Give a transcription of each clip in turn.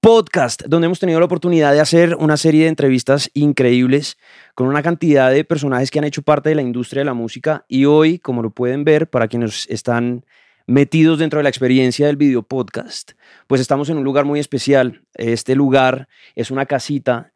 podcast donde hemos tenido la oportunidad de hacer una serie de entrevistas increíbles con una cantidad de personajes que han hecho parte de la industria de la música y hoy, como lo pueden ver, para quienes están metidos dentro de la experiencia del video podcast, pues estamos en un lugar muy especial. Este lugar es una casita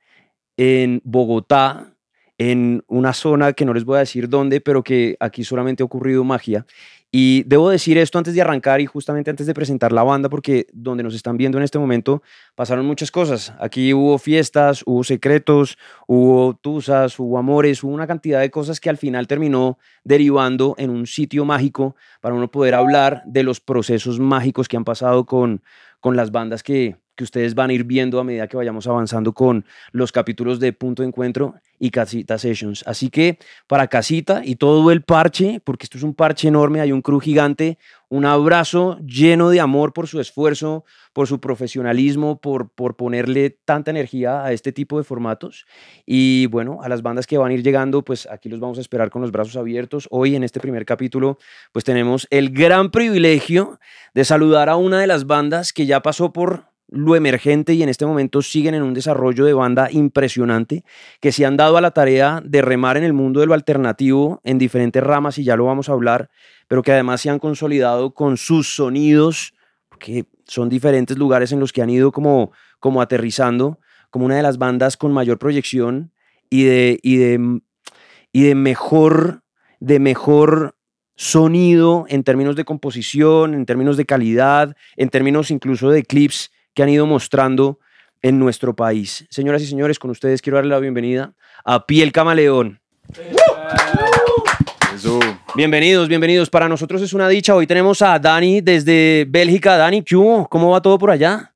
en Bogotá, en una zona que no les voy a decir dónde, pero que aquí solamente ha ocurrido magia. Y debo decir esto antes de arrancar y justamente antes de presentar la banda, porque donde nos están viendo en este momento pasaron muchas cosas. Aquí hubo fiestas, hubo secretos, hubo tusas, hubo amores, hubo una cantidad de cosas que al final terminó derivando en un sitio mágico para uno poder hablar de los procesos mágicos que han pasado con, con las bandas que, que ustedes van a ir viendo a medida que vayamos avanzando con los capítulos de Punto de Encuentro y Casita Sessions. Así que para Casita y todo el parche, porque esto es un parche enorme, hay un crew gigante, un abrazo lleno de amor por su esfuerzo, por su profesionalismo, por, por ponerle tanta energía a este tipo de formatos. Y bueno, a las bandas que van a ir llegando, pues aquí los vamos a esperar con los brazos abiertos. Hoy en este primer capítulo, pues tenemos el gran privilegio de saludar a una de las bandas que ya pasó por lo emergente y en este momento siguen en un desarrollo de banda impresionante, que se han dado a la tarea de remar en el mundo de lo alternativo en diferentes ramas y ya lo vamos a hablar, pero que además se han consolidado con sus sonidos, que son diferentes lugares en los que han ido como, como aterrizando, como una de las bandas con mayor proyección y de, y de, y de mejor, de mejor sonido en términos de composición, en términos de calidad, en términos incluso de clips que han ido mostrando en nuestro país. Señoras y señores, con ustedes quiero darle la bienvenida a Piel Camaleón. Bienvenidos, bienvenidos. Para nosotros es una dicha. Hoy tenemos a Dani desde Bélgica. Dani, ¿qué hubo? ¿Cómo va todo por allá?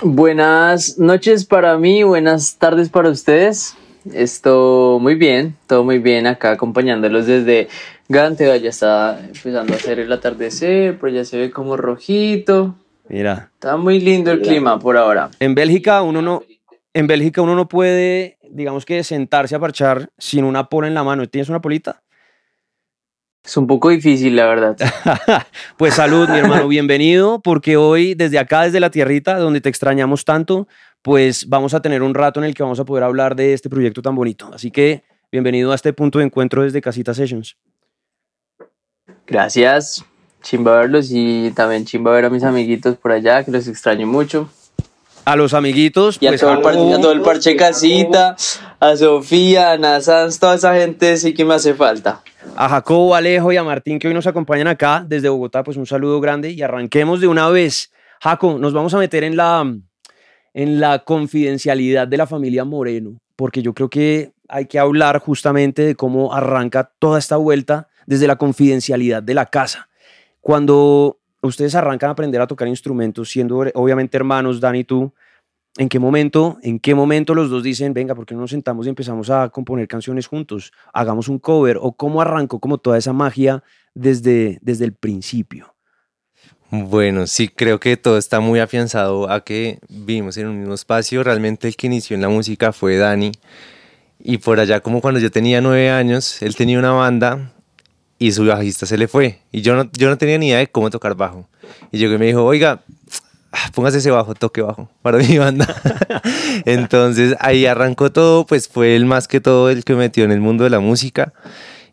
Buenas noches para mí, buenas tardes para ustedes. Esto muy bien, todo muy bien acá acompañándolos desde Gante. Ya está empezando a hacer el atardecer, pero ya se ve como rojito. Mira. Está muy lindo el clima por ahora. En Bélgica uno no, en Bélgica uno no puede, digamos que sentarse a parchar sin una pola en la mano. ¿Tienes una polita? Es un poco difícil, la verdad. pues salud, mi hermano, bienvenido, porque hoy desde acá, desde la tierrita, donde te extrañamos tanto, pues vamos a tener un rato en el que vamos a poder hablar de este proyecto tan bonito. Así que bienvenido a este punto de encuentro desde Casita Sessions. Gracias chimba verlos y también chimba ver a mis amiguitos por allá, que los extraño mucho. A los amiguitos, y a, pues, todo, el parche, casita, a Sofía, a Nazans, toda esa gente sí que me hace falta. A Jacobo, Alejo y a Martín que hoy nos acompañan acá desde Bogotá, pues un saludo grande y arranquemos de una vez. Jaco, nos vamos a meter en la, en la confidencialidad de la familia Moreno, porque yo creo que hay que hablar justamente de cómo arranca toda esta vuelta desde la confidencialidad de la casa. Cuando ustedes arrancan a aprender a tocar instrumentos, siendo obviamente hermanos, Dani y tú, ¿en qué momento, en qué momento los dos dicen, venga, ¿por qué no nos sentamos y empezamos a componer canciones juntos? Hagamos un cover. ¿O cómo arrancó como toda esa magia desde, desde el principio? Bueno, sí, creo que todo está muy afianzado a que vivimos en un mismo espacio. Realmente el que inició en la música fue Dani. Y por allá, como cuando yo tenía nueve años, él tenía una banda y su bajista se le fue. Y yo no, yo no tenía ni idea de cómo tocar bajo. Y llegó y me dijo, oiga, póngase ese bajo, toque bajo para mi banda. Entonces ahí arrancó todo, pues fue el más que todo el que me metió en el mundo de la música.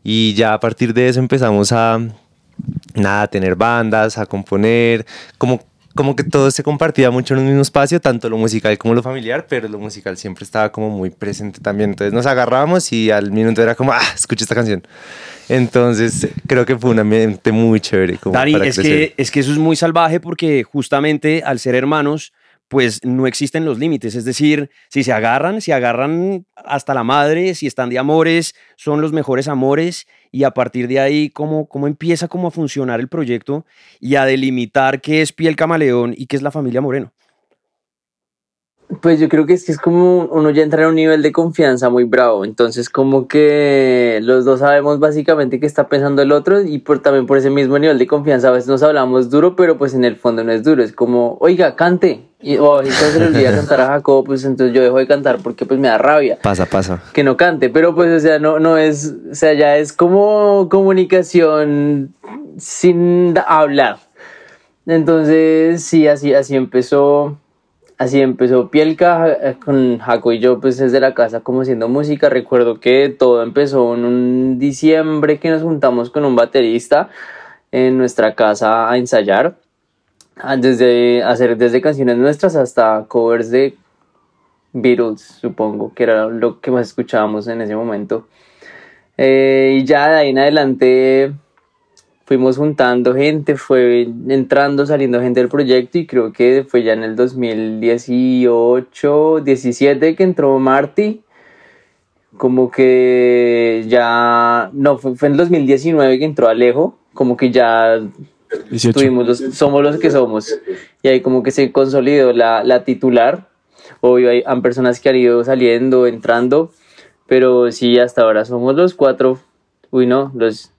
Y ya a partir de eso empezamos a, nada, a tener bandas, a componer, como como que todo se compartía mucho en un mismo espacio, tanto lo musical como lo familiar, pero lo musical siempre estaba como muy presente también. Entonces nos agarrábamos y al minuto era como, ah, escucha esta canción. Entonces creo que fue un ambiente muy chévere. Como Dani, es, que, es que eso es muy salvaje porque justamente al ser hermanos, pues no existen los límites. Es decir, si se agarran, si agarran hasta la madre, si están de amores, son los mejores amores y a partir de ahí cómo, cómo empieza cómo a funcionar el proyecto y a delimitar qué es Piel Camaleón y qué es la familia Moreno. Pues yo creo que es que es como uno ya entra en un nivel de confianza muy bravo, entonces como que los dos sabemos básicamente qué está pensando el otro y por también por ese mismo nivel de confianza a veces nos hablamos duro, pero pues en el fondo no es duro, es como, oiga, cante. Y o entonces se le olvida cantar a Jacob, pues entonces yo dejo de cantar porque pues me da rabia. Pasa, pasa. Que no cante, pero pues o sea, no, no es, o sea, ya es como comunicación sin hablar. Entonces, sí, así, así empezó así empezó Pielka eh, con Jaco y yo pues desde la casa como haciendo música. Recuerdo que todo empezó en un diciembre que nos juntamos con un baterista en nuestra casa a ensayar. Desde hacer desde canciones nuestras hasta covers de Beatles, supongo, que era lo que más escuchábamos en ese momento. Eh, y ya de ahí en adelante fuimos juntando gente, fue entrando, saliendo gente del proyecto y creo que fue ya en el 2018, 17 que entró Marty. Como que ya, no, fue, en el 2019 que entró Alejo, como que ya tuvimos los, somos los que somos. Y ahí como que se consolidó la, la titular. Obvio, hay, han personas que han ido saliendo, entrando, pero sí, hasta ahora somos los cuatro, uy no, los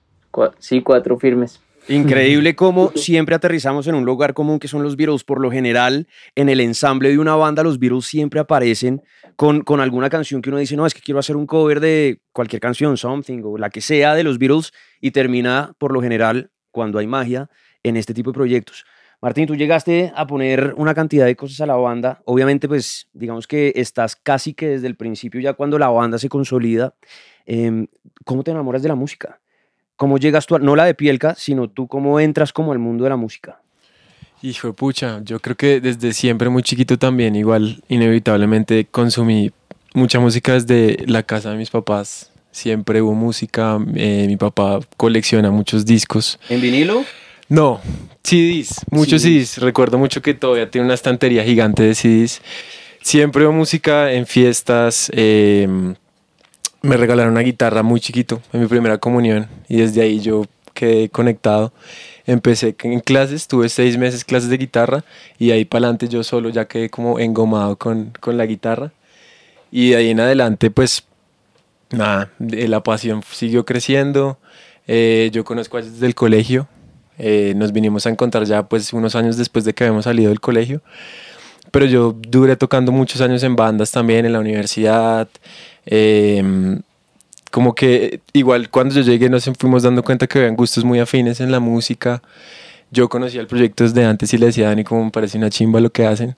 sí, cuatro firmes. Increíble cómo siempre aterrizamos en un lugar común que son los Beatles. Por lo general, en el ensamble de una banda, los Beatles siempre aparecen con, con alguna canción que uno dice, no, es que quiero hacer un cover de cualquier canción, Something o la que sea de los Beatles, y termina, por lo general, cuando hay magia, en este tipo de proyectos. Martín, tú llegaste a poner una cantidad de cosas a la banda. Obviamente, pues digamos que estás casi que desde el principio, ya cuando la banda se consolida. Em, ¿Cómo te enamoras de la música? ¿Cómo llegas tú, no la de Pielka, sino tú cómo entras como al mundo de la música? Hijo de pucha, yo creo que desde siempre muy chiquito también, igual inevitablemente consumí mucha música desde la casa de mis papás. Siempre hubo música, eh, mi papá colecciona muchos discos. ¿En vinilo? No, CDs, muchos CDs. Recuerdo mucho que todavía tiene una estantería gigante de CDs. Siempre hubo música en fiestas, eh, me regalaron una guitarra muy chiquito en mi primera comunión y desde ahí yo quedé conectado. Empecé en clases, tuve seis meses clases de guitarra y ahí para adelante yo solo ya quedé como engomado con, con la guitarra. Y de ahí en adelante pues nada, la pasión siguió creciendo. Eh, yo conozco a desde el colegio, eh, nos vinimos a encontrar ya pues unos años después de que habíamos salido del colegio. Pero yo duré tocando muchos años en bandas también, en la universidad. Em, como que igual cuando yo llegué nos fuimos dando cuenta que habían gustos muy afines en la música. Yo conocía el proyecto desde antes y le decía a Dani como me parece una chimba lo que hacen.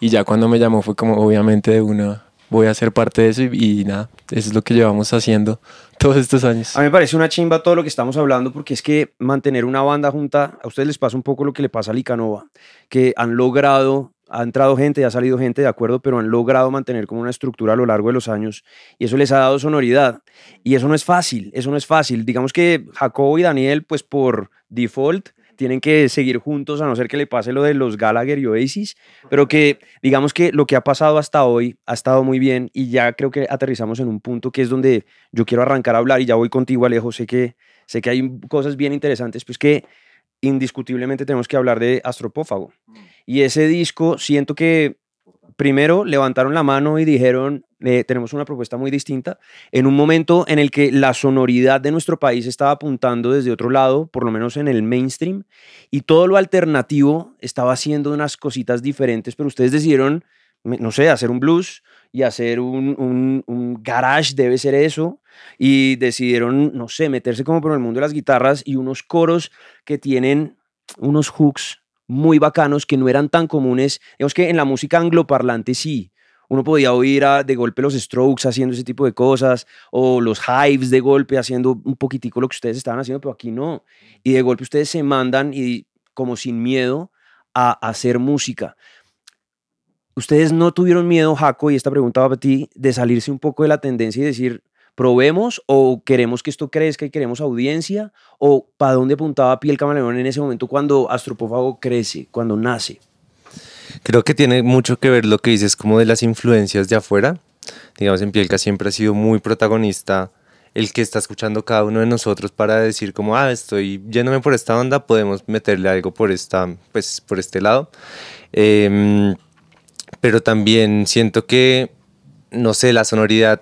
Y ya cuando me llamó fue como obviamente de una voy a ser parte de eso y, nada, eso es lo que llevamos haciendo todos estos años. A mí me parece una chimba todo lo que estamos hablando porque es que mantener una banda junta, a ustedes les pasa un poco lo que le pasa a Licanova, que han logrado ha entrado gente, ha salido gente, de acuerdo, pero han logrado mantener como una estructura a lo largo de los años y eso les ha dado sonoridad. Y eso no es fácil, eso no es fácil. Digamos que Jacobo y Daniel, pues por default, tienen que seguir juntos a no ser que le pase lo de los Gallagher y Oasis, pero que digamos que lo que ha pasado hasta hoy ha estado muy bien y ya creo que aterrizamos en un punto que es donde yo quiero arrancar a hablar y ya voy contigo Alejo, sé que, sé que hay cosas bien interesantes, pues que indiscutiblemente tenemos que hablar de Astropófago. Mm. Y ese disco, siento que primero levantaron la mano y dijeron, eh, tenemos una propuesta muy distinta, en un momento en el que la sonoridad de nuestro país estaba apuntando desde otro lado, por lo menos en el mainstream, y todo lo alternativo estaba haciendo unas cositas diferentes, pero ustedes decidieron, no sé, hacer un blues y hacer un, un, garage, debe ser eso, y decidieron, no sé, meterse como por el mundo de las guitarras y unos coros que tienen unos hooks muy bacanos que no eran tan comunes. Digamos que en la música angloparlante sí. Uno podía oír de golpe los Strokes haciendo ese tipo de cosas, o los Hives de golpe haciendo un poquitico lo que ustedes estaban haciendo, pero aquí no. Y de golpe ustedes se mandan y como sin miedo a hacer música. Ustedes no tuvieron miedo, Jaco, y esta pregunta va para ti, de salirse un poco de la tendencia y decir, probemos o queremos que esto crezca y queremos audiencia o para dónde apuntaba Piel Camaleón en ese momento cuando Astropófago crece, cuando nace. Creo que tiene mucho que ver lo que dices como de las influencias de afuera. Digamos, en Pielka siempre ha sido muy protagonista el que está escuchando cada uno de nosotros para decir como, ah, estoy yéndome por esta onda, podemos meterle algo por, esta, pues, por este lado. Eh, pero también siento que, no sé, la sonoridad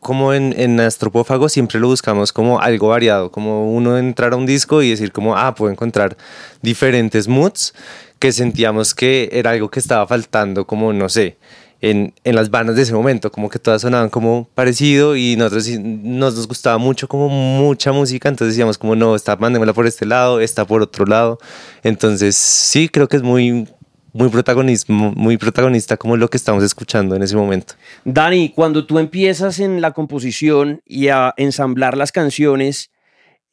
como en, en Astropófago siempre lo buscamos como algo variado, como uno entrar a un disco y decir como, ah, puedo encontrar diferentes moods que sentíamos que era algo que estaba faltando, como, no sé, en, en, las bandas de ese momento, como que todas sonaban como parecido y nosotros nos, gustaba mucho como mucha música, entonces decíamos como no, está, mándemela por este lado, está por otro lado, entonces sí, creo que es muy, muy protagonismo, muy protagonista como lo que estamos escuchando en ese momento. Dani, cuando tú empiezas en la composición y a ensamblar las canciones,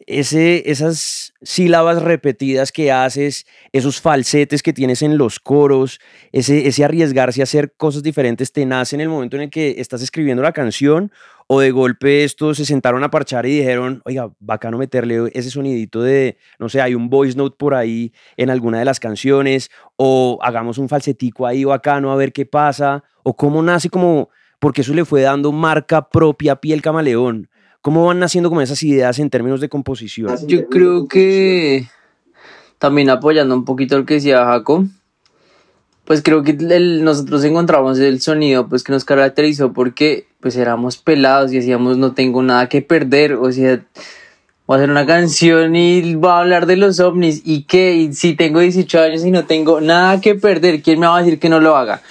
ese, esas sílabas repetidas que haces, esos falsetes que tienes en los coros, ese, ese arriesgarse a hacer cosas diferentes, ¿te nace en el momento en el que estás escribiendo la canción? ¿O de golpe estos se sentaron a parchar y dijeron, oiga, bacano meterle ese sonidito de, no sé, hay un voice note por ahí en alguna de las canciones? ¿O hagamos un falsetico ahí bacano a ver qué pasa? ¿O cómo nace como, porque eso le fue dando marca propia a Piel Camaleón? ¿Cómo van naciendo como esas ideas en términos de composición? Yo creo que también apoyando un poquito lo que decía Jaco, pues creo que nosotros encontramos el sonido pues que nos caracterizó porque pues éramos pelados y decíamos no tengo nada que perder, o sea, voy a hacer una canción y voy a hablar de los ovnis y que y si tengo 18 años y no tengo nada que perder, ¿quién me va a decir que no lo haga?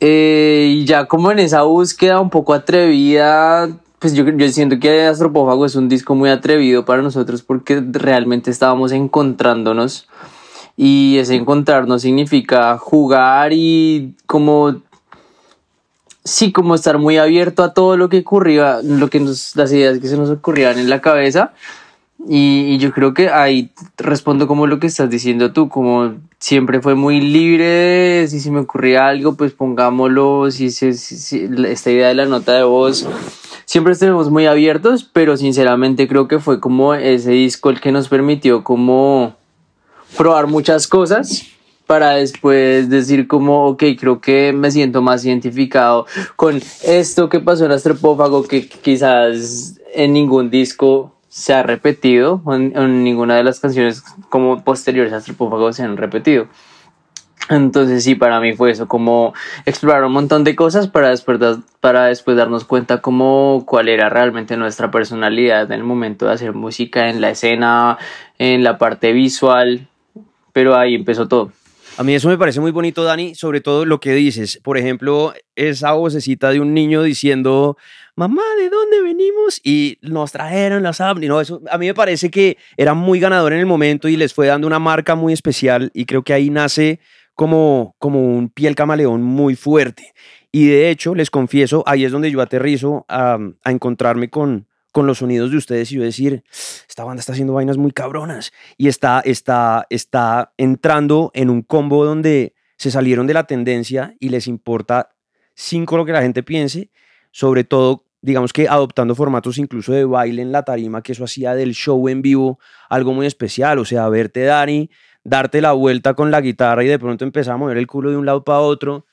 Eh, y ya como en esa búsqueda un poco atrevida, pues yo, yo siento que Astropófago es un disco muy atrevido para nosotros porque realmente estábamos encontrándonos y ese encontrarnos significa jugar y como sí como estar muy abierto a todo lo que ocurría lo que nos las ideas que se nos ocurrían en la cabeza. Y, yo creo que ahí respondo como lo que estás diciendo tú como siempre fue muy libre si se me ocurría algo pues pongámoslo si, si, si esta idea de la nota de voz siempre estuvimos muy abiertos, pero sinceramente creo que fue como ese disco el que nos permitió como probar muchas cosas para después decir como, ok, creo que me siento más identificado con esto que pasó en Astropófago, que quizás en ningún disco se ha repetido, en, en ninguna de las canciones como posteriores a Astropófago se han repetido. Entonces sí, para mí fue eso, como explorar un montón de cosas para después, para después darnos cuenta como cuál era realmente nuestra personalidad en el momento de hacer música, en la escena, en la parte visual, pero ahí empezó todo. A mí eso me parece muy bonito, Dani, sobre todo lo que dices. Por ejemplo, esa vocecita de un niño diciendo, mamá, ¿de dónde venimos? Y nos trajeron las ovnis. No, eso a mí me parece que era muy ganador en el momento y les fue dando una marca muy especial y creo que ahí nace como, como un piel camaleón muy fuerte. Y de hecho, les confieso, ahí es donde yo aterrizo a, a encontrarme con, con los sonidos de ustedes y yo decir, esta banda está haciendo vainas muy cabronas y está, está, está entrando en un combo donde se salieron de la tendencia y les importa cinco lo que la gente piense, sobre todo, digamos que adoptando formatos incluso de baile en la tarima, que eso hacía del show en vivo algo muy especial, o sea, verte Dani, darte la vuelta con la guitarra y de pronto empezar a mover el culo de un lado para otro.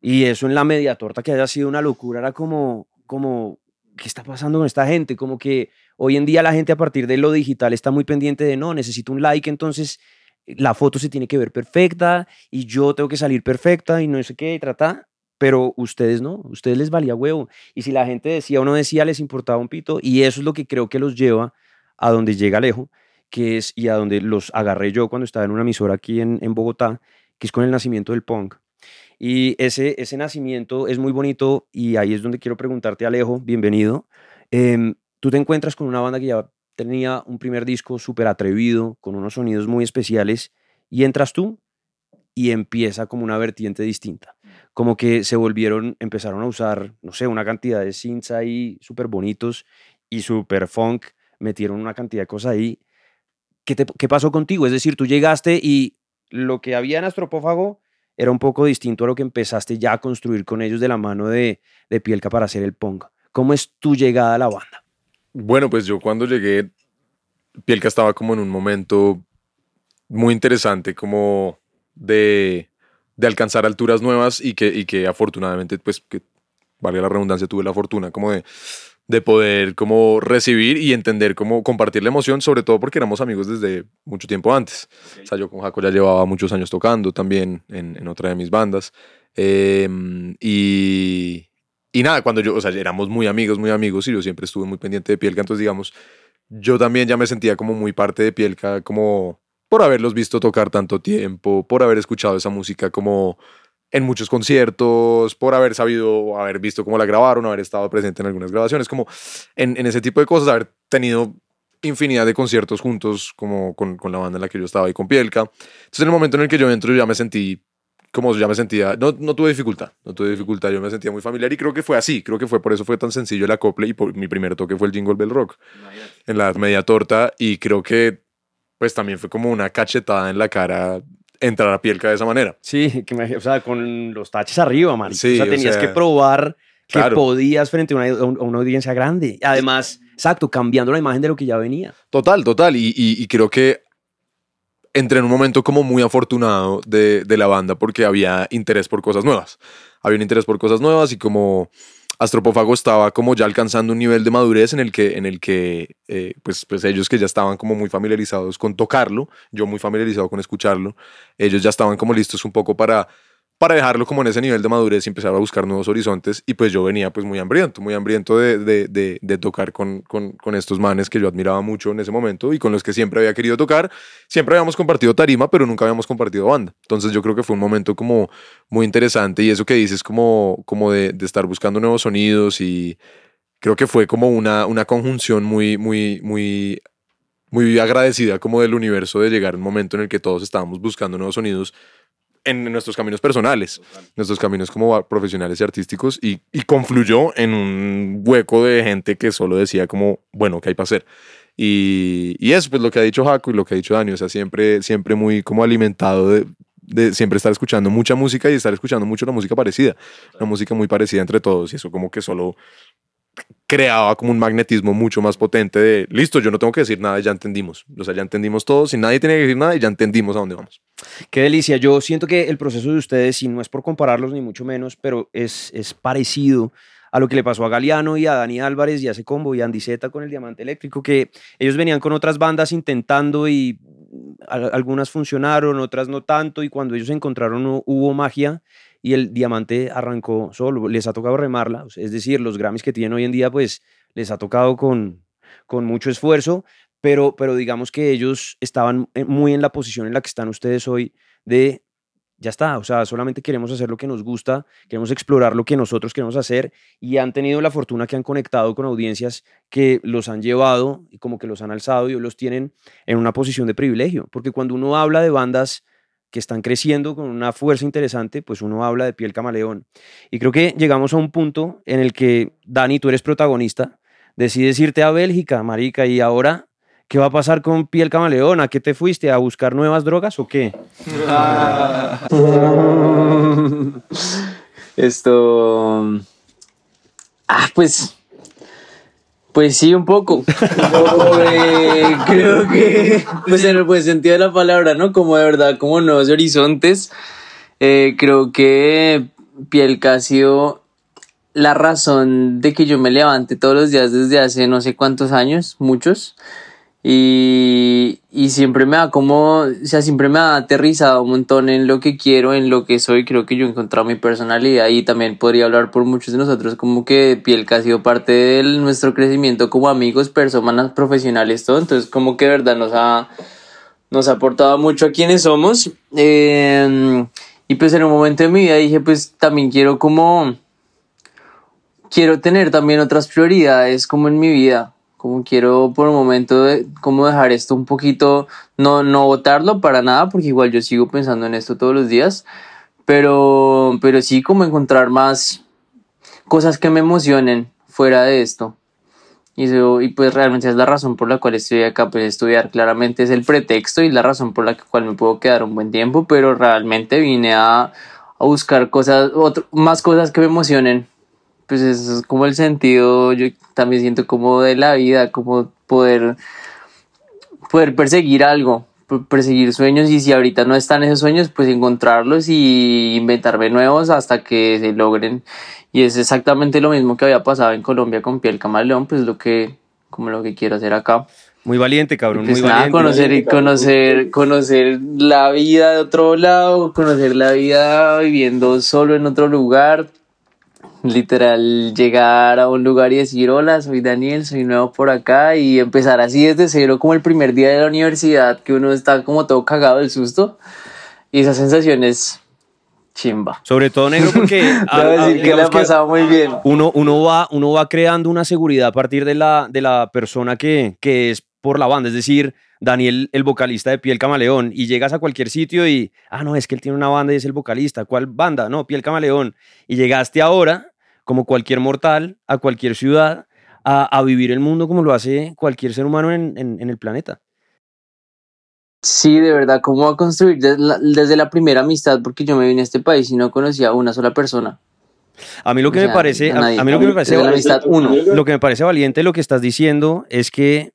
Y eso en la media torta que haya sido una locura era como, como, ¿qué está pasando con esta gente? Como que hoy en día la gente a partir de lo digital está muy pendiente de, no, necesito un like, entonces la foto se tiene que ver perfecta y yo tengo que salir perfecta y no sé qué, y trata. Pero ustedes no, ustedes les valía huevo. Y si la gente decía o no decía, les importaba un pito. Y eso es lo que creo que los lleva a donde llega Alejo que es, y a donde los agarré yo cuando estaba en una emisora aquí en, en Bogotá, que es con el nacimiento del punk. Y ese, ese nacimiento es muy bonito y ahí es donde quiero preguntarte, Alejo, bienvenido. Em, tú te encuentras con una banda que ya tenía un primer disco súper atrevido, con unos sonidos muy especiales, y entras tú y empieza como una vertiente distinta. Como que se volvieron, empezaron a usar, no sé, una cantidad de synths ahí súper bonitos y súper funk, metieron una cantidad de cosas ahí ¿qué, pasó contigo? Es decir, tú llegaste y lo que había en Astropófago era un poco distinto a lo que empezaste ya a construir con ellos de la mano de, de Pielka para hacer el Ponga. ¿Cómo es tu llegada a la banda? Bueno, pues yo cuando llegué, Pielka estaba como en un momento muy interesante, como de, de alcanzar alturas nuevas y que, y que afortunadamente, pues, que valga la redundancia, tuve la fortuna como de de poder como recibir y entender cómo compartir la emoción, sobre todo porque éramos amigos desde mucho tiempo antes. O sea, yo con Jaco ya llevaba muchos años tocando también en, en otra de mis bandas. Em, y, y nada, cuando yo, o sea, éramos muy amigos, muy amigos y yo siempre estuve muy pendiente de Pielka, entonces digamos, yo también ya me sentía como muy parte de Pielka, como por haberlos visto tocar tanto tiempo, por haber escuchado esa música como en muchos conciertos, por haber sabido, haber visto cómo la grabaron, haber estado presente en algunas grabaciones, como en, en ese tipo de cosas, haber tenido infinidad de conciertos juntos, como con, con, la banda en la que yo estaba y con Pielka. Entonces, en el momento en el que yo entro, yo ya me sentí, como ya me sentía, no, no tuve dificultad, no tuve dificultad, yo me sentía muy familiar y creo que fue así, creo que fue por eso fue tan sencillo el acople y por, mi primer toque fue el Jingle Bell Rock en la media torta y creo que pues también fue como una cachetada en la cara entrar a Pielka de esa manera. Sí, que me, o sea, con los taches arriba, man. Sí, o sea, tenías o sea, que probar que podías frente a una, a una, audiencia grande. Además, exacto, cambiando la imagen de lo que ya venía. Total, total. Y, y, y creo que entré en un momento como muy afortunado de, de, la banda porque había interés por cosas nuevas. Había un interés por cosas nuevas y como Astropófago estaba como ya alcanzando un nivel de madurez en el que, en el que eh, pues, pues ellos que ya estaban como muy familiarizados con tocarlo, yo muy familiarizado con escucharlo, ellos ya estaban como listos un poco para para dejarlo como en ese nivel de madurez y empezar a buscar nuevos horizontes. Y pues yo venía pues muy hambriento, muy hambriento de, de, de, tocar con, con, estos manes que yo admiraba mucho en ese momento y con los que siempre había querido tocar. Siempre habíamos compartido tarima, pero nunca habíamos compartido banda. Entonces yo creo que fue un momento como muy interesante y eso que dices como, como de, de estar buscando nuevos sonidos y creo que fue como una, una conjunción muy, muy, muy muy agradecida como del universo de llegar a un momento en el que todos estábamos buscando nuevos sonidos en nuestros caminos personales, nuestros caminos como profesionales y artísticos, y, y, confluyó en un hueco de gente que solo decía como, bueno, ¿qué hay para hacer? Y, y eso, pues lo que ha dicho Jaco y lo que ha dicho Dani, o sea, siempre, siempre muy como alimentado de, de siempre estar escuchando mucha música y estar escuchando mucho la música parecida, una música muy parecida entre todos, y eso como que solo creaba como un magnetismo mucho más potente de, listo, yo no tengo que decir nada, ya entendimos. O sea, ya entendimos todo, sin nadie tiene que decir nada ya entendimos a dónde vamos. Qué delicia. Yo siento que el proceso de ustedes, y no es por compararlos ni mucho menos, pero es, es parecido a lo que le pasó a Galeano y a Dani Álvarez y a ese combo y a Andy Zeta con el Diamante Eléctrico, que ellos venían con otras bandas intentando y algunas funcionaron, otras no tanto, y cuando ellos se encontraron hubo magia y el diamante arrancó solo, les ha tocado remarla, es decir, los Grammys que tienen hoy en día, pues les ha tocado con, con mucho esfuerzo, pero, pero digamos que ellos estaban muy en la posición en la que están ustedes hoy de, ya está, o sea, solamente queremos hacer lo que nos gusta, queremos explorar lo que nosotros queremos hacer y han tenido la fortuna que han conectado con audiencias que los han llevado y como que los han alzado y los tienen en una posición de privilegio, porque cuando uno habla de bandas que están creciendo con una fuerza interesante, pues uno habla de piel camaleón. Y creo que llegamos a un punto en el que, Dani, tú eres protagonista, decides irte a Bélgica, marica, y ahora, ¿qué va a pasar con piel camaleón? ¿A qué te fuiste? ¿A buscar nuevas drogas o qué? Esto... Ah, pues pues sí, un poco. eh, creo que, pues en el buen sentido de la palabra, ¿no? Como de verdad, como nuevos horizontes. Eh, creo que Pielka ha sido la razón de que yo me levante todos los días desde hace no sé cuántos años, muchos. Y, y, siempre me ha como, o sea, siempre me ha aterrizado un montón en lo que quiero, en lo que soy. Creo que yo he encontrado mi personalidad y también podría hablar por muchos de nosotros como que Pielka ha sido parte de nuestro crecimiento como amigos, personas profesionales, todo. Entonces como que de verdad nos ha, nos ha aportado mucho a quienes somos. Eh, y pues en un momento de mi vida dije, pues también quiero como, quiero tener también otras prioridades como en mi vida como quiero por un momento de, como dejar esto un poquito, no, no votarlo para nada, porque igual yo sigo pensando en esto todos los días, pero, pero sí como encontrar más cosas que me emocionen fuera de esto. Y, y pues realmente es la razón por la cual estoy acá, pues estudiar claramente es el pretexto y la razón por la cual me puedo quedar un buen tiempo, pero realmente vine a, a buscar cosas, otro, más cosas que me emocionen pues eso es como el sentido, yo también siento como de la vida, como poder, poder perseguir algo, perseguir sueños y si ahorita no están esos sueños, pues encontrarlos y inventarme nuevos hasta que se logren. Y es exactamente lo mismo que había pasado en Colombia con Piel Camaleón, pues lo que, como lo que quiero hacer acá. Muy valiente, cabrón, Pues muy nada, valiente. conocer conocer, conocer la vida de otro lado, conocer la vida viviendo solo en otro lugar. Literal, llegar a un lugar y decir, hola, soy Daniel, soy nuevo por acá y empezar así desde cero como el primer día de la universidad que uno está como todo cagado del susto. Y esa sensación es chimba. Sobre todo negro porque a- Debo a- decir que le digamos ha pasado muy bien. uno, uno, va, uno va creando una seguridad a partir de la, de la persona que, que es por la banda. Es decir, Daniel, el vocalista de Piel Camaleón, y llegas a cualquier sitio y, ah, no, es que él tiene una banda y es el vocalista. ¿Cuál banda? No, Piel Camaleón. Y llegaste ahora, como cualquier mortal, a cualquier ciudad, a, a vivir el mundo como lo hace cualquier ser humano en, en- en el planeta. Sí, de verdad, ¿cómo va a construir desde la, desde la primera amistad? Porque yo me vine a este país y no conocía a una sola persona. A mí lo que O me parece, a, mí lo que me parece la amistad uno. lo que me parece valiente lo que estás diciendo es que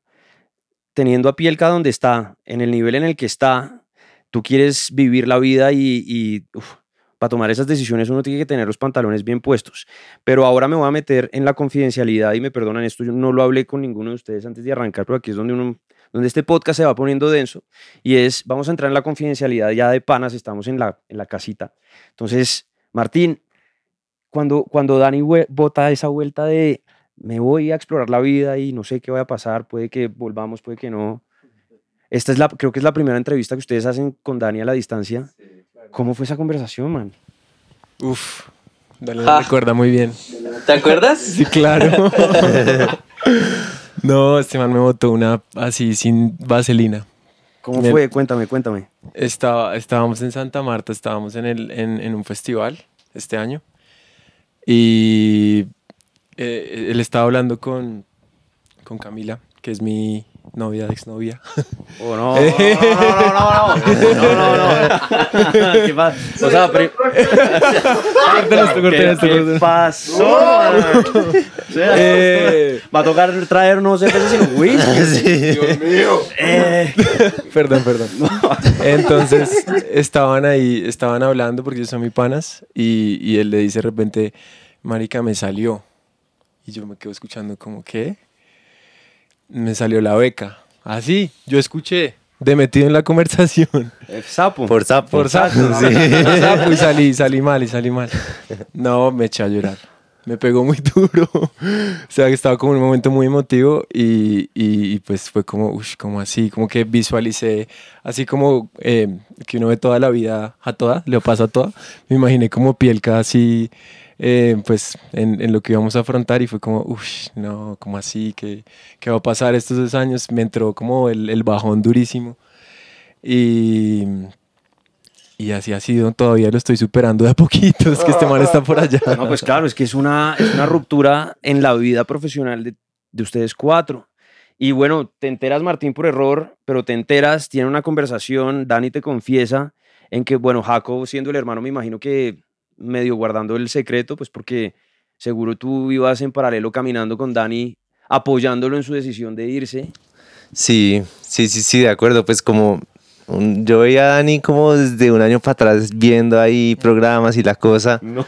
teniendo a Pielka donde está, en el nivel en el que está, tú quieres vivir la vida y, y, uf, para tomar esas decisiones uno tiene que tener los pantalones bien puestos. Pero ahora me voy a meter en la confidencialidad y me perdonan esto, yo no lo hablé con ninguno de ustedes antes de arrancar, pero aquí es donde uno donde este podcast se va poniendo denso y es, vamos a entrar en la confidencialidad ya de panas, estamos en la, en la casita. Entonces, Martín, cuando, cuando Dani bota esa vuelta de me voy a explorar la vida y no sé qué va a pasar, puede que volvamos, puede que no. Esta es la, creo que es la primera entrevista que ustedes hacen con Dani a la distancia. ¿Cómo fue esa conversación, man? Uf, Ah. recuerda muy bien. ¿Te acuerdas? Sí, claro. no, este man me botó una así sin vaselina. ¿Cómo fue? Cuéntame, cuéntame. Estaba, estábamos en Santa Marta, estábamos en, el, en, en un festival este año y eh, él estaba hablando con, con Camila, que es mi novia, exnovia. Oh, no, no, no, no, no, no, no, ¿Qué pasa? O sea, ¿Qué pasó? Va a tocar traer no sé pesos sino whisky. Dios mío. Eh. Perdón, perdón. Entonces estaban ahí, estaban hablando porque ellos son mis panas y, y él le dice de repente, marica, me salió. Y yo me quedo escuchando como, ¿qué? Me salió la beca. Así, yo escuché, de metido en la conversación. sapo. Por sapo. Por sapo, Sí. Por sapo, y salí, salí mal, y salí mal. No, me eché a llorar. Me pegó muy duro. O sea, que estaba como en un momento muy emotivo y, y- y pues fue como, uff, como así, como que visualicé, así como eh, que uno ve toda la vida a toda, le pasa a toda. Me imaginé como piel casi, eh, pues, en, lo que íbamos a afrontar y fue como, uff, no, como así, ¿qué, qué va a pasar estos dos años? Me entró como el, el bajón durísimo. Y, y así ha sido, todavía lo estoy superando de a poquito, es que este man está por allá. No, pues claro, es que es una, es una ruptura en la vida profesional de, de ustedes cuatro. Y bueno, te enteras, Martín, por error, pero te enteras, tiene una conversación, Dani te confiesa en que, bueno, Jacob, siendo el hermano, me imagino que medio guardando el secreto, pues porque seguro tú ibas en paralelo caminando con Dani, apoyándolo en su decisión de irse. Sí, sí, sí, sí, de acuerdo. Pues como un- yo veía a Dani como desde un año para atrás viendo ahí programas y la cosa. No.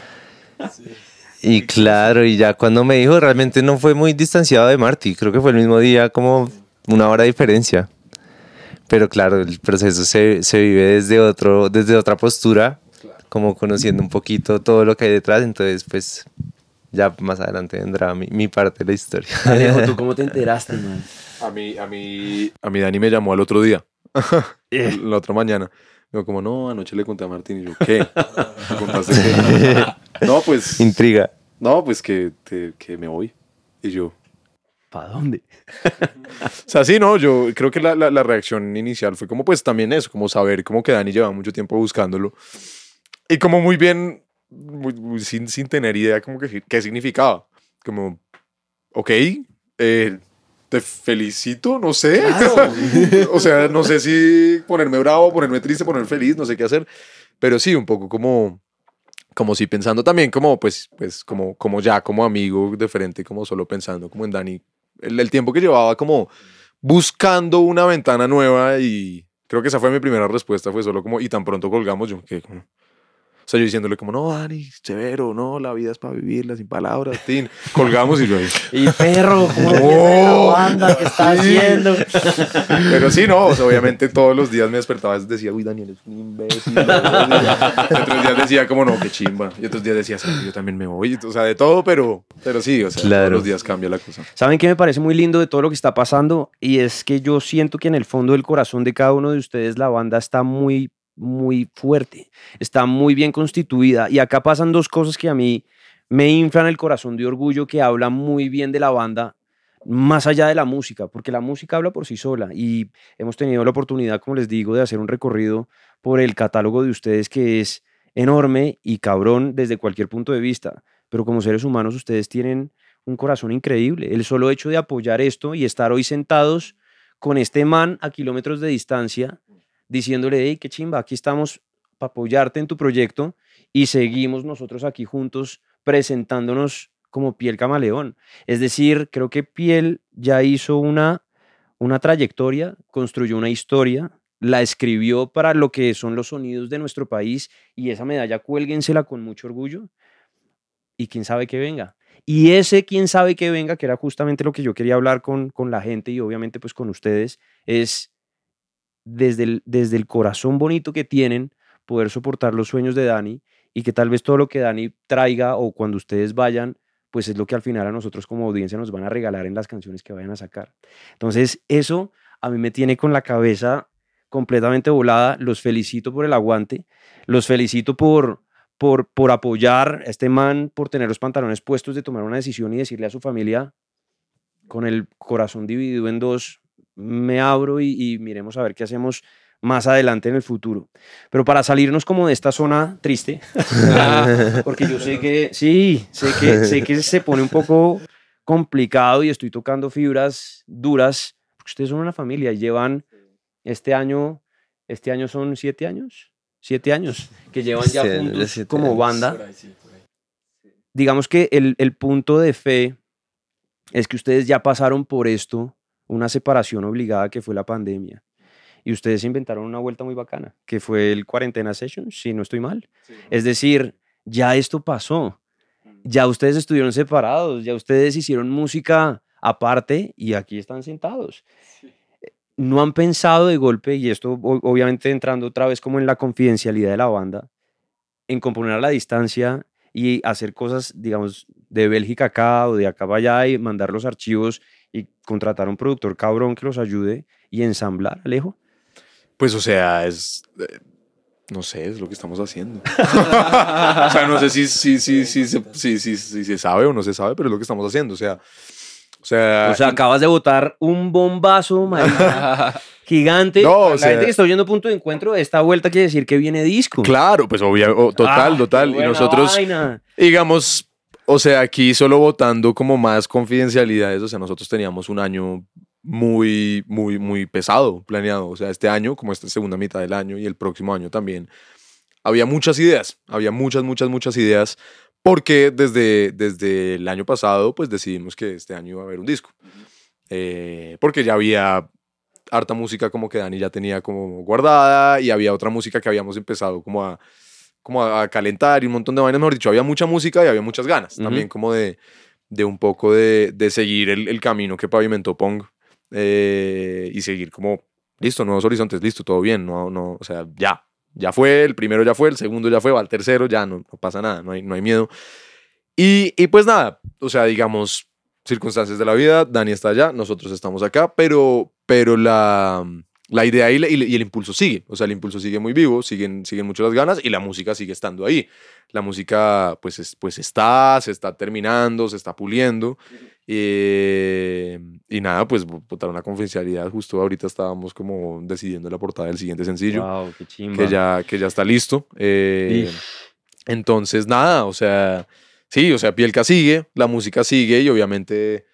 Y claro, y ya cuando me dijo, realmente no fue muy distanciado de Marty. Creo que fue el mismo día, como una hora de diferencia. Pero claro, el proceso se, se vive desde, otro, desde otra postura, como conociendo un poquito todo lo que hay detrás. Entonces, pues ya más adelante vendrá mi, mi parte de la historia. Alejo, ¿tú cómo te enteraste, man? A mí, a mí, a mí Dani me llamó al otro día, Eh, la otra mañana. Digo, como, no, anoche le conté a Martín y yo, ¿qué? ¿Me contaste qué? No, pues, Intriga. no, pues que, te- que me voy. Y yo, ¿Para dónde? o sea, sí, no, yo creo que la, la, la reacción inicial fue como, pues también eso, como saber como que Dani llevaba mucho tiempo buscándolo. Y como muy bien, muy- muy sin, sin tener idea como que qué significaba. Como, ok, eh, te felicito, no sé. o sea, no sé si ponerme bravo, ponerme triste, ponerme feliz, no sé qué hacer. Pero sí, un poco como, como si pensando también como, pues, pues, como, como ya, como amigo de frente, como solo pensando como en Dani. El, el tiempo que llevaba como buscando una ventana nueva y creo que esa fue mi primera respuesta, fue solo como, y tan pronto colgamos, yo que como... O sea, yo diciéndole como, no, Dani, severo, no, la vida es para vivirla sin palabras, tin. Colgamos y yo ahí. Y perro, ¿cómo Oh, la banda? ¿Qué está haciendo? Pero sí, no, o sea, obviamente todos los días me despertaba y decía, uy, Daniel es un imbécil. Y otros días decía como, no, qué chimba. Y otros días decía, sí, yo también me voy. O sea, de todo, pero, pero sí, o sea, Claro. todos los días cambia la cosa. ¿Saben qué me parece muy lindo de todo lo que está pasando? Y es que yo siento que en el fondo del corazón de cada uno de ustedes la banda está muy, muy fuerte, está muy bien constituida. Y acá pasan dos cosas que a mí me inflan el corazón de orgullo, que hablan muy bien de la banda, más allá de la música, porque la música habla por sí sola. Y hemos tenido la oportunidad, como les digo, de hacer un recorrido por el catálogo de ustedes que es enorme y cabrón desde cualquier punto de vista. Pero como seres humanos ustedes tienen un corazón increíble. El solo hecho de apoyar esto y estar hoy sentados con este man a kilómetros de distancia, diciéndole, hey, qué chimba, aquí estamos para apoyarte en tu proyecto y seguimos nosotros aquí juntos presentándonos como Piel Camaleón. Es decir, creo que Piel ya hizo una, una trayectoria, construyó una historia, la escribió para lo que son los sonidos de nuestro país y esa medalla cuélguensela con mucho orgullo y quién sabe que venga. Y ese quién sabe que venga, que era justamente lo que yo quería hablar con, con la gente y obviamente pues con ustedes, es desde el, desde el corazón bonito que tienen poder soportar los sueños de Dani y que tal vez todo lo que Dani traiga o cuando ustedes vayan, pues es lo que al final a nosotros como audiencia nos van a regalar en las canciones que vayan a sacar. Entonces eso a mí me tiene con la cabeza completamente volada. Los felicito por el aguante, los felicito por, por, por apoyar a este man, por tener los pantalones puestos de tomar una decisión y decirle a su familia, con el corazón dividido en dos, me abro y, y miremos a ver qué hacemos más adelante en el futuro. Pero para salirnos como de esta zona triste, porque yo sé que, sí, sé que, sé que se pone un poco complicado y estoy tocando fibras duras, porque ustedes son una familia y llevan este año, este año son siete años, siete años que llevan ya juntos como años. banda. Digamos que el, el punto de fe es que ustedes ya pasaron por esto, una separación obligada que fue la pandemia. Y ustedes inventaron una vuelta muy bacana, que fue el Cuarentena Sessions, si no estoy mal. Es decir, ya esto pasó. Ya ustedes estuvieron separados, ya ustedes hicieron música aparte y aquí están sentados. No han pensado de golpe, y esto obviamente entrando otra vez como en la confidencialidad de la banda, en componer a la distancia y hacer cosas, digamos, de Bélgica acá o de acá para allá y mandar los archivos y contratar a un productor cabrón que los ayude y ensamblar, Alejo. Pues, o sea, es. eh, no sé, es lo que estamos haciendo. o sea, no sé si, si, si, si, si, si- si se sabe o no se sabe, pero es lo que estamos haciendo. O sea, o sea, O sea, acabas de botar un bombazo, marica, gigante. No, Para o la sea- gente que está oyendo punto de encuentro, esta vuelta quiere decir que viene disco. claro, pues obvia, o- total, Ah, total. Y nosotros, vaina. digamos, o sea, aquí solo votando como más confidencialidades. O sea, nosotros teníamos un año muy, muy, muy pesado planeado. O sea, este año, como esta segunda mitad del año y el próximo año también, había muchas ideas, había muchas, muchas, muchas ideas, porque desde, desde el año pasado, pues decidimos que este año iba a haber un disco. Eh, porque ya había harta música como que Dani ya tenía como guardada y había otra música que habíamos empezado como a, como a, a calentar y un montón de vainas, mejor dicho, había mucha música y había muchas ganas Ujú. también como de, de un poco de, de seguir el, el camino que pavimentó Pong eh, y seguir como, listo, nuevos horizontes, listo, todo bien, no, no, o sea, ya, ya fue, el primero ya fue, el segundo ya fue, va al tercero, ya no, no pasa nada, no hay, no hay miedo. Y, y pues nada, o sea, digamos, circunstancias de la vida, Dani está allá, nosotros estamos acá, pero, pero la, la idea y, la- y, y el impulso sigue, o sea, el impulso sigue muy vivo, siguen, siguen mucho las ganas y la música sigue estando ahí. La música pues, es- pues está, se está terminando, se está puliendo. eh, y nada, pues botar una confidencialidad, justo ahorita estábamos como decidiendo la portada del siguiente sencillo Wow, qué que ya, que ya está listo. eh, entonces, nada, o sea, sí, o sea, Pielka sigue, la música sigue y obviamente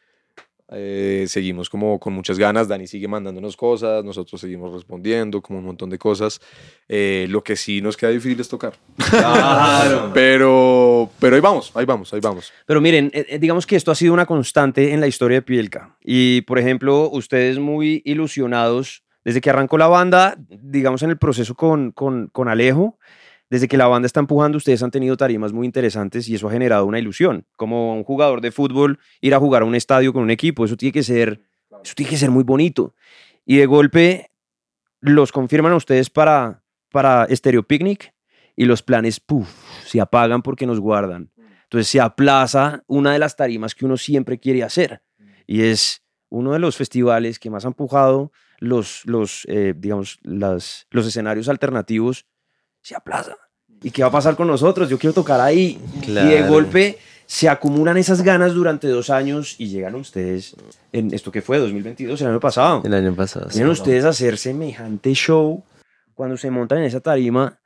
eh, seguimos como con muchas ganas. Dani sigue mandándonos cosas, nosotros seguimos respondiendo, como un montón de cosas. Eh, lo que sí nos queda difícil es tocar. Claro. Pero, pero ahí vamos, ahí vamos, ahí vamos. Pero miren, eh, eh, digamos que esto ha sido una constante en la historia de Pielka. Y, por ejemplo, ustedes muy ilusionados desde que arrancó la banda, digamos en el proceso con, con, con Alejo, desde que la banda está empujando, ustedes han tenido tarimas muy interesantes y eso ha generado una ilusión. Como un jugador de fútbol ir a jugar a un estadio con un equipo, eso tiene que ser, eso tiene que ser muy bonito. Y de golpe los confirman a ustedes para, para Stereo Picnic y los planes, puff, se apagan porque nos guardan. Entonces se aplaza una de las tarimas que uno siempre quiere hacer y es uno de los festivales que más ha empujado los, los eh, digamos, las, los escenarios alternativos se aplaza. ¿Y qué va a pasar con nosotros? Yo quiero tocar ahí. Y de Claro. golpe se acumulan esas ganas durante dos años y llegan ustedes, en esto que fue 2022, el año pasado. El año pasado. sí. Vienen ustedes a hacer semejante show cuando se montan en esa tarima.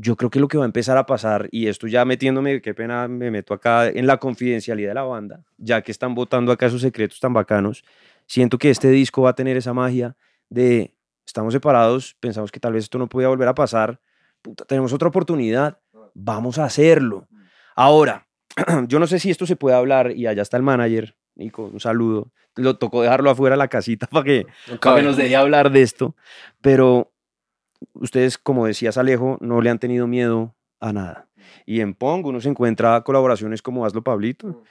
Yo creo que lo que va a empezar a pasar, y esto ya metiéndome, qué pena me meto acá en la confidencialidad de la banda, ya que están votando acá esos secretos tan bacanos, siento que este disco va a tener esa magia de estamos separados, pensamos que tal vez esto no podía volver a pasar, puta, tenemos otra oportunidad, vamos a hacerlo. Ahora, yo no sé si esto se puede hablar, y allá está el manager, Nico, un saludo. Lo tocó dejarlo afuera de la casita para que, para que nos deje hablar de esto, pero ustedes, como decías Alejo, no le han tenido miedo a nada. Y en Pong uno se encuentra colaboraciones como Hazlo Pablito,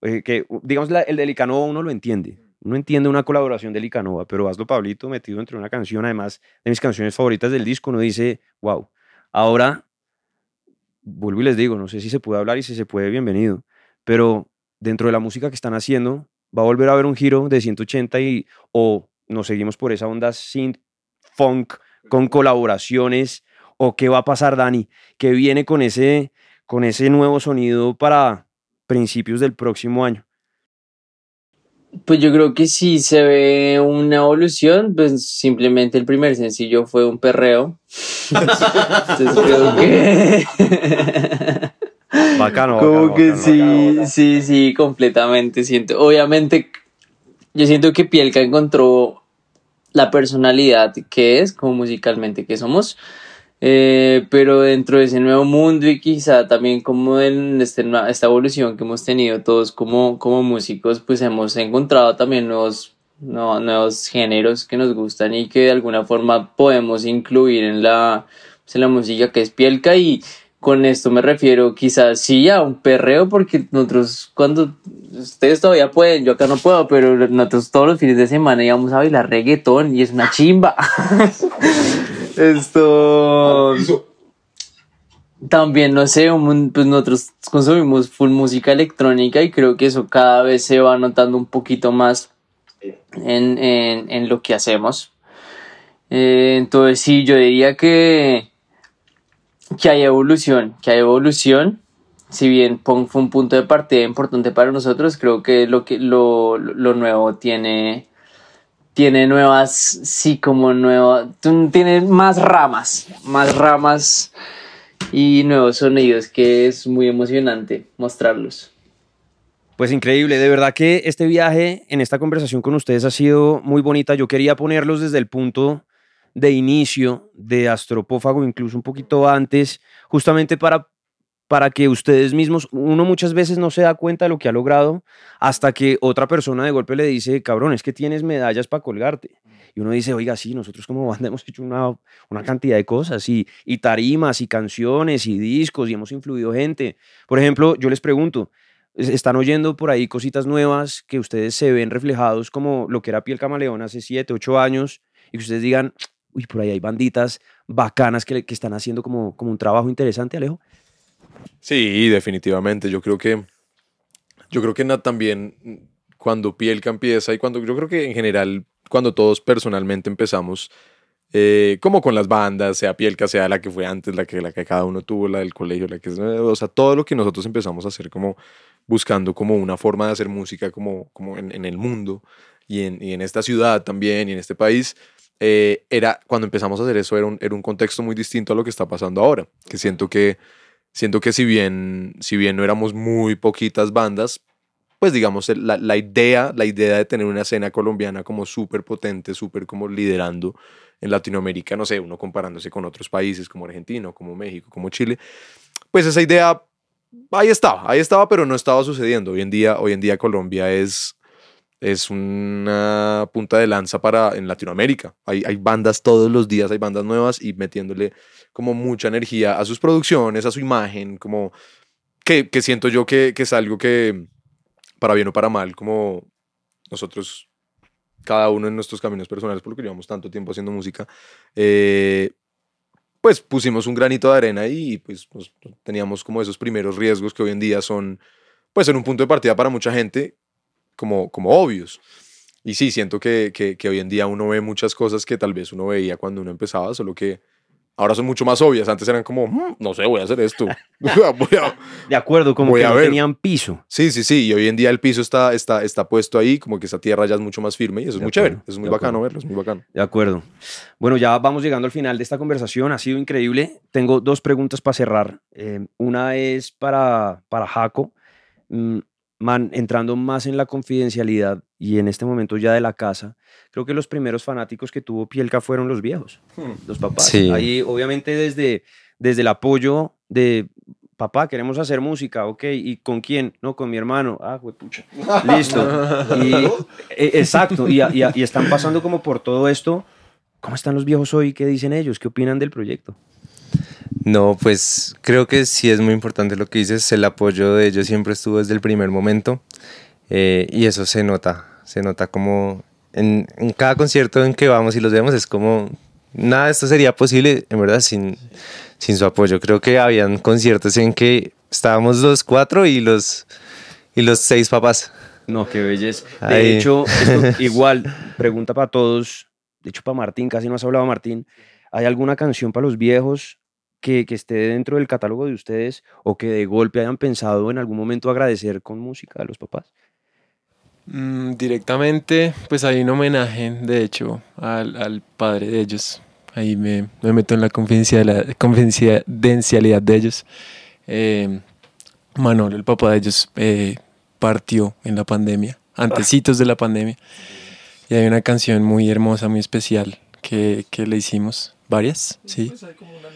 eh, que digamos la- el de Licanova uno lo entiende. Uno entiende una colaboración de Licanova, pero Hazlo Pablito metido entre una canción, además de mis canciones favoritas del disco, uno dice, wow. Ahora, vuelvo y les digo, no sé si se puede hablar y si se puede, bienvenido. Pero dentro de la música que están haciendo, va a volver a haber un giro de 180 y o nos seguimos por esa onda synth funk con colaboraciones o qué va a pasar Dani, que viene con ese con ese nuevo sonido para principios del próximo año. Pues yo creo que sí se ve una evolución, pues simplemente el primer sencillo fue un perreo. Entonces creo que... Bacano, Como bacano, que bacano, sí, bacano, sí, sí, completamente. Siento, obviamente, yo siento que Pielka encontró la personalidad que es, como musicalmente que somos. Eh, pero dentro de ese nuevo mundo y quizá también como en este, esta evolución que hemos tenido todos como, como músicos, pues hemos encontrado también nuevos, no- nuevos géneros que nos gustan y que de alguna forma podemos incluir en la, pues, en la música que es Pielka y con esto me refiero quizás sí a un perreo porque nosotros cuando ustedes todavía pueden, yo acá no puedo, pero nosotros todos los fines de semana íbamos a bailar reggaetón y es una chimba. Esto también, no sé, un- pues nosotros consumimos full música electrónica y creo que eso cada vez se va notando un poquito más en, en, en lo que hacemos. Eh, entonces sí, yo diría que, que hay evolución, que hay evolución. Si bien Pong fue un punto de partida importante para nosotros, creo que lo, que, lo, lo nuevo tiene, tiene nuevas, sí, como nuevo, tiene más ramas, más ramas y nuevos sonidos que es muy emocionante mostrarlos. Pues increíble, de verdad que este viaje en esta conversación con ustedes ha sido muy bonita. Yo quería ponerlos desde el punto de inicio de Astropófago, incluso un poquito antes, justamente para, para que ustedes mismos, uno muchas veces no se da cuenta de lo que ha logrado hasta que otra persona de golpe le dice, cabrón, es que tienes medallas para colgarte. Y uno dice, oiga, sí, nosotros como banda hemos hecho una, una cantidad de cosas, y, y tarimas, y canciones, y discos, y hemos influido gente. Por ejemplo, yo les pregunto, es- están oyendo por ahí cositas nuevas que ustedes se ven reflejados como lo que era Piel Camaleón hace 7, 8 años y que ustedes digan, uy, por ahí hay banditas bacanas que, que están haciendo como, como un trabajo interesante, Alejo. Sí, definitivamente. Yo creo que, yo creo que también cuando Pielka empieza y cuando, yo creo que en general, cuando todos personalmente empezamos, eh, como con las bandas, sea Pielka, sea la que fue antes, la que, la que cada uno tuvo, la del colegio, la que o sea, todo lo que nosotros empezamos a hacer como buscando como una forma de hacer música como, como en, en el mundo y en, y en esta ciudad también y en este país, eh, era, cuando empezamos a hacer eso, era un, era un contexto muy distinto a lo que está pasando ahora, que siento que siento que si bien, si bien no éramos muy poquitas bandas, pues digamos, la, la idea, la idea de tener una escena colombiana como súper potente, súper como liderando en Latinoamérica, no sé, uno comparándose con otros países como Argentina, como México, como Chile, pues esa idea ahí estaba, ahí estaba, pero no estaba sucediendo. Hoy en día, hoy en día Colombia es, es una punta de lanza para en Latinoamérica. Hay, hay bandas todos los días, hay bandas nuevas y metiéndole como mucha energía a sus producciones, a su imagen, como que, que siento yo que, que es algo que, para bien o para mal, como nosotros, cada uno en nuestros caminos personales, porque llevamos tanto tiempo haciendo música, eh, pues pusimos un granito de arena y pues nos- teníamos como esos primeros riesgos que hoy en día son, pues en un punto de partida para mucha gente, como, como obvios. Y sí, siento que, que, que hoy en día uno ve muchas cosas que tal vez uno veía cuando uno empezaba, solo que ahora son mucho más obvias. Antes eran como, "Mm, no sé, voy a hacer esto. Voy a- De acuerdo, como que no tenían piso. Sí, sí, sí. Y hoy en día el piso está, está, está puesto ahí, como que esa tierra ya es mucho más firme y eso es De muy chévere. Eso es muy bacano acuerdo. verlo, es muy bacano. De acuerdo. Bueno, ya vamos llegando al final de esta conversación. Ha sido increíble. Tengo dos preguntas para cerrar. Eh, una es para, para Jaco. Mm, Man, entrando más en la confidencialidad y en este momento ya de la casa, creo que los primeros fanáticos que tuvo Pielka fueron los viejos, los papás. Sí. Ahí, obviamente, desde, desde el apoyo de papá, queremos hacer música, ok, ¿y con quién? No, con mi hermano. Ah, pucha. Listo. Y, e- exacto, y, y están pasando como por todo esto. ¿Cómo están los viejos hoy? ¿Qué dicen ellos? ¿Qué opinan del proyecto? No, pues creo que sí es muy importante lo que dices. El apoyo de ellos siempre estuvo desde el primer momento eh, y eso se nota. Se nota como en, en cada concierto en que vamos y los vemos es como nada de esto sería posible en verdad sin, sin su apoyo. Creo que habían conciertos en que estábamos los cuatro y los, y los seis papás. No, qué belleza. De Ahí. hecho, esto igual, pregunta para todos. De hecho, para Martín, casi no has hablado, Martín. ¿Hay alguna canción para los viejos que, que esté dentro del catálogo de ustedes o que de golpe hayan pensado en algún momento agradecer con música a los papás? Mm, directamente, pues hay un homenaje, de hecho, al, al padre de ellos. Ahí me, me meto en la confidencialidad, de ellos. Eh, Manolo, el papá de ellos, eh, partió en la pandemia, antecitos de la pandemia. Y hay una canción muy hermosa, muy especial que, que le hicimos. ¿Varias? Sí. Una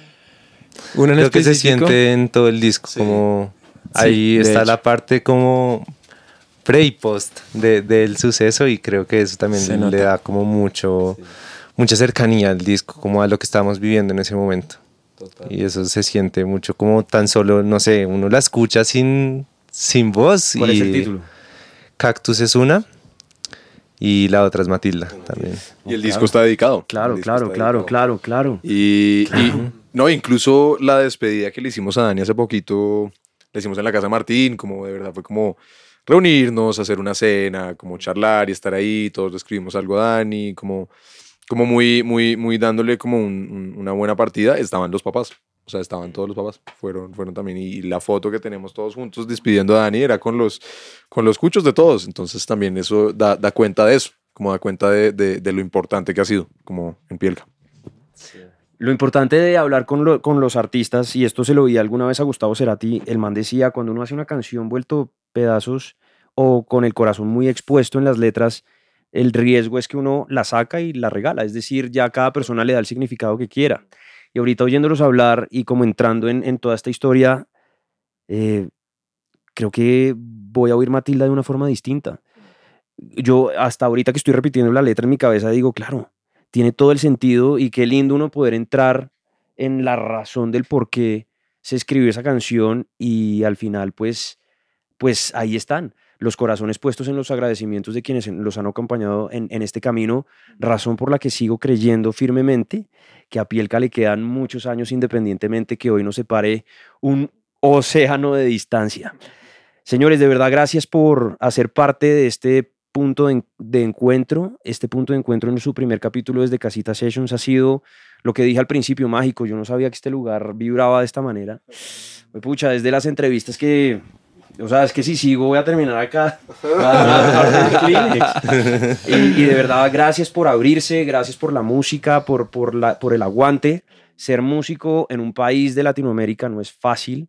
en Creo que se siente en todo el disco, como ahí está hecho. la parte como pre y post de- del suceso y creo que eso también Se le nota. da como mucho, mucha cercanía al disco, como a lo que estábamos viviendo en ese momento. Y eso se siente mucho como tan solo, no sé, uno la escucha sin, sin voz. ¿Cuál y es el título? Cactus es una y la otra es Matilda también. Y el disco está dedicado. Claro, claro, claro, claro, claro. Y, y- no, incluso la despedida que le hicimos a Dani hace poquito, le hicimos en la casa de Martín, como de verdad fue como reunirnos, hacer una cena, como charlar y estar ahí, todos le escribimos algo a Dani, como, como muy, muy, muy dándole como un- un- una buena partida, estaban los papás. O sea, estaban todos los papás, fueron, fueron también. Y la foto que tenemos todos juntos despidiendo a Dani era con los, con los cuchos de todos. Entonces también eso da, da cuenta de eso, como da cuenta de, de- de lo importante que ha sido, como en Pielka. Lo importante de hablar con, lo- con los artistas, y esto se lo vi alguna vez a Gustavo Cerati, el man decía, cuando uno hace una canción vuelto pedazos o con el corazón muy expuesto en las letras, el riesgo es que uno la saca y la regala, es decir, ya cada persona le da el significado que quiera. Y ahorita oyéndolos hablar y como entrando en, en toda esta historia, eh, creo que voy a oír Matilda de una forma distinta. Yo hasta ahorita que estoy repitiendo la letra en mi cabeza digo, claro, tiene todo el sentido y qué lindo uno poder entrar en la razón del por qué se escribió esa canción y al final pues pues ahí están los corazones puestos en los agradecimientos de quienes los han acompañado en, en este camino, razón por la que sigo creyendo firmemente que a Pielka le quedan muchos años independientemente que hoy nos separe un océano de distancia. Señores, de verdad, gracias por hacer parte de este punto de, de encuentro. Este punto de encuentro en su primer capítulo desde Casita Sessions ha sido lo que dije al principio, mágico. Yo no sabía que este lugar vibraba de esta manera. Pues, pucha, desde las entrevistas que... O sea, es que si sigo voy a terminar acá. y, de verdad, gracias por abrirse, gracias por la música, por, por, la, por el aguante. Ser músico en un país de Latinoamérica no es fácil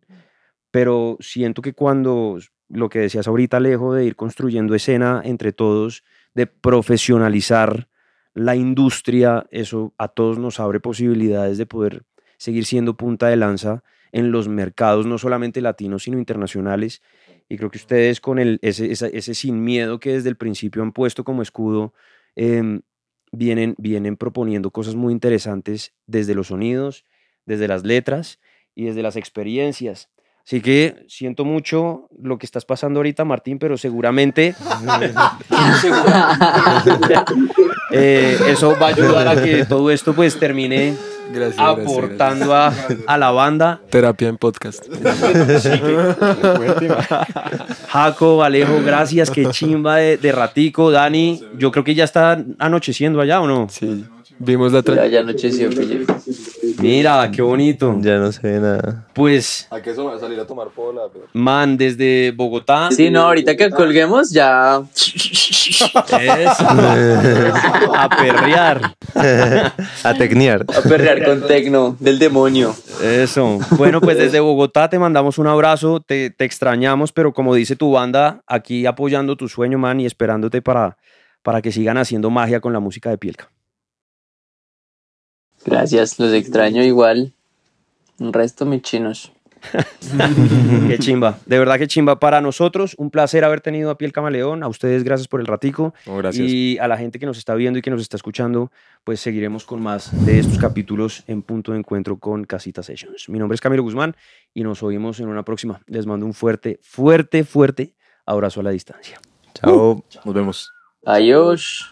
pero siento que cuando lo que decías ahorita, lejos de ir construyendo escena entre todos, de profesionalizar la industria, eso a todos nos abre posibilidades de poder seguir siendo punta de lanza en los mercados, no solamente latinos, sino internacionales. Y creo que ustedes con el, ese, esa- ese sin miedo que desde el principio han puesto como escudo, em, vienen, vienen proponiendo cosas muy interesantes desde los sonidos, desde las letras y desde las experiencias. Así que siento mucho lo que estás pasando ahorita, Martín, pero seguramente eh, eso va a ayudar a que todo esto pues termine Gracias. aportando a, a la banda. Terapia en podcast. Jaco, Alejo, gracias, qué chimba de, de ratico. Dani, yo creo que ya está anocheciendo allá, ¿o no? Sí. Vimos la Ya, anocheció. Mira, qué bonito. Ya no se ve nada. Pues, ¿A qué eso va a salir a tomar pola? Pero... man, desde Bogotá. Sí, no, ahorita que colguemos ya. Eso. A perrear. A tecnear. A perrear con tecno del demonio. Eso. Bueno, pues desde Bogotá te mandamos un abrazo, te, te extrañamos, pero como dice tu banda, aquí apoyando tu sueño, man, y esperándote para, para que sigan haciendo magia con la música de Pielka. Gracias, los extraño igual. Un resto, mis chinos. Qué chimba. De verdad que chimba para nosotros. Un placer haber tenido a Piel Camaleón. A ustedes, gracias por el ratico. No, gracias. Y a la gente que nos está viendo y que nos está escuchando, pues seguiremos con más de estos capítulos en punto de encuentro con Casita Sessions. Mi nombre es Camilo Guzmán y nos oímos en una próxima. Les mando un fuerte, fuerte, fuerte abrazo a la distancia. Chao. Nos vemos. Adiós.